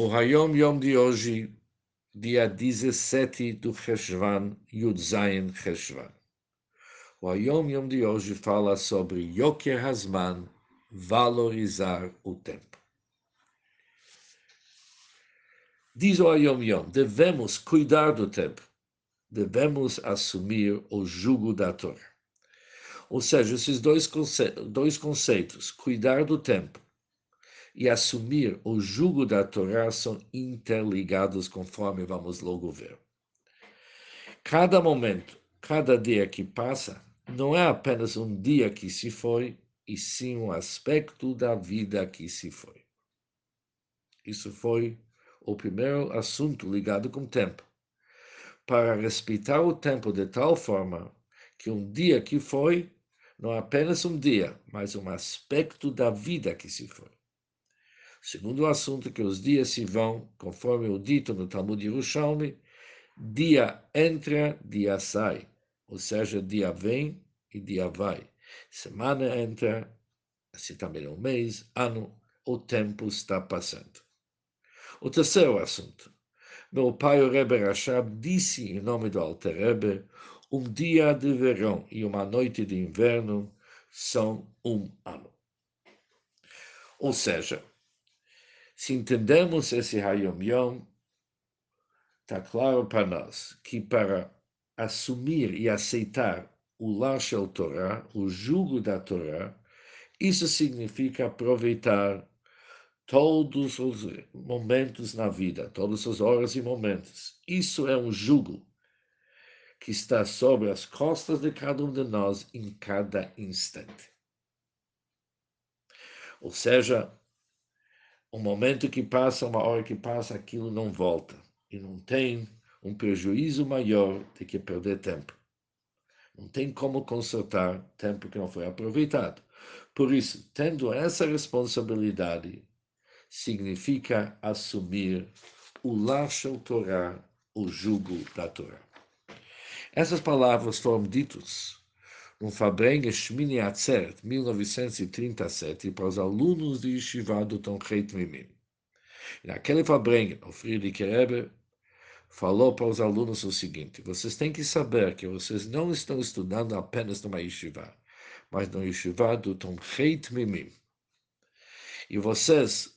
O Hayom Yom de hoje, dia 17 do Cheshvan, Yud Zayin Cheshvan. O Hayom Yom de hoje fala sobre Yoker Hazman, valorizar o tempo. Diz o Hayom Yom, devemos cuidar do tempo, devemos assumir o jugo da Torá. Ou seja, esses dois, conce dois conceitos, cuidar do tempo e assumir o jugo da Torá são interligados, conforme vamos logo ver. Cada momento, cada dia que passa, não é apenas um dia que se foi, e sim um aspecto da vida que se foi. Isso foi o primeiro assunto ligado com o tempo. Para respeitar o tempo de tal forma que um dia que foi não é apenas um dia, mas um aspecto da vida que se foi. Segundo o assunto que os dias se vão, conforme o dito no Talmud Yerushalmi, dia entra, dia sai. Ou seja, dia vem e dia vai. Semana entra, assim também é um mês, ano, o tempo está passando. O terceiro assunto. Meu pai, o Rebbe Rashab, disse em nome do Alter Rebbe, um dia de verão e uma noite de inverno são um ano. Ou seja, se entendemos esse Hayom Yom, está claro para nós que para assumir e aceitar o Lar Shel Torah, o jugo da Torá, isso significa aproveitar todos os momentos na vida, todas as horas e momentos. Isso é um jugo que está sobre as costas de cada um de nós em cada instante. Ou seja, um momento que passa, uma hora que passa, aquilo não volta. E não tem um prejuízo maior do que perder tempo. Não tem como consertar tempo que não foi aproveitado. Por isso, tendo essa responsabilidade, significa assumir o Lashel Torah, o jugo da Torá. Essas palavras foram ditas no Fabrengue Shmini Atzeret, 1937, para os alunos de Yeshiva do Tom Heit Mimim. Naquele Fabrengue, o Friedrich Rebbe falou para os alunos o seguinte: vocês têm que saber que vocês não estão estudando apenas numa Yeshiva, mas no Yeshiva do Tom Heit Mimim. E vocês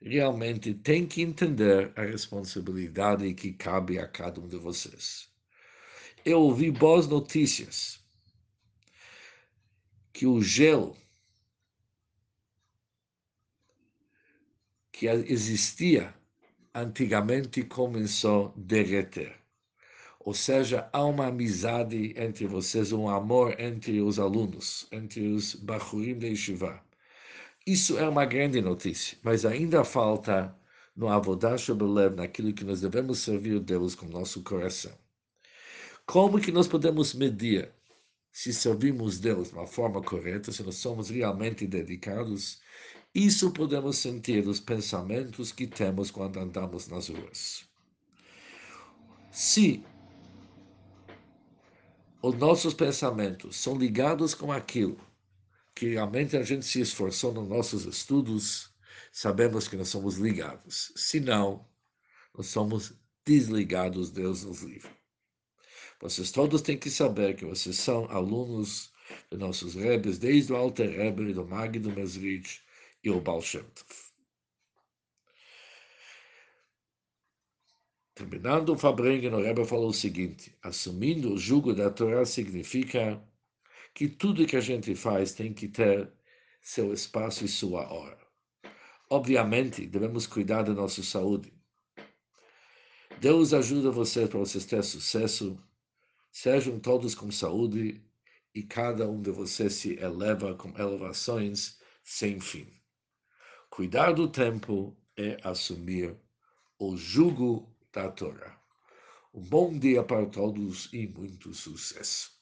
realmente têm que entender a responsabilidade que cabe a cada um de vocês. Eu ouvi boas notícias que o gelo que existia antigamente começou a derreter. Ou seja, há uma amizade entre vocês, um amor entre os alunos, entre os Bachurim de Yeshiva. Isso é uma grande notícia, mas ainda falta no Avodash Belev, naquilo que nós devemos servir Deus com nosso coração. Como que nós podemos medir se servimos Deus de uma forma correta, se nós somos realmente dedicados, isso podemos sentir os pensamentos que temos quando andamos nas ruas. Se os nossos pensamentos são ligados com aquilo que realmente a gente se esforçou nos nossos estudos, sabemos que nós somos ligados. Se não, nós somos desligados, Deus nos livre. Vocês todos têm que saber que vocês são alunos de nossos rebes, desde o Alter Rebbe, do Mag do Mesrich e o Baal Shem Tov. Terminando o Fabrengen, o Rebbe falou o seguinte, assumindo o jugo da Torá significa que tudo que a gente faz tem que ter seu espaço e sua hora. Obviamente, devemos cuidar da nossa saúde. Deus ajuda vocês para vocês terem sucesso Sejam todos com saúde e cada um de vocês se eleva com elevações sem fim. Cuidar do tempo é assumir o jugo da Torá. Um bom dia para todos e muito sucesso.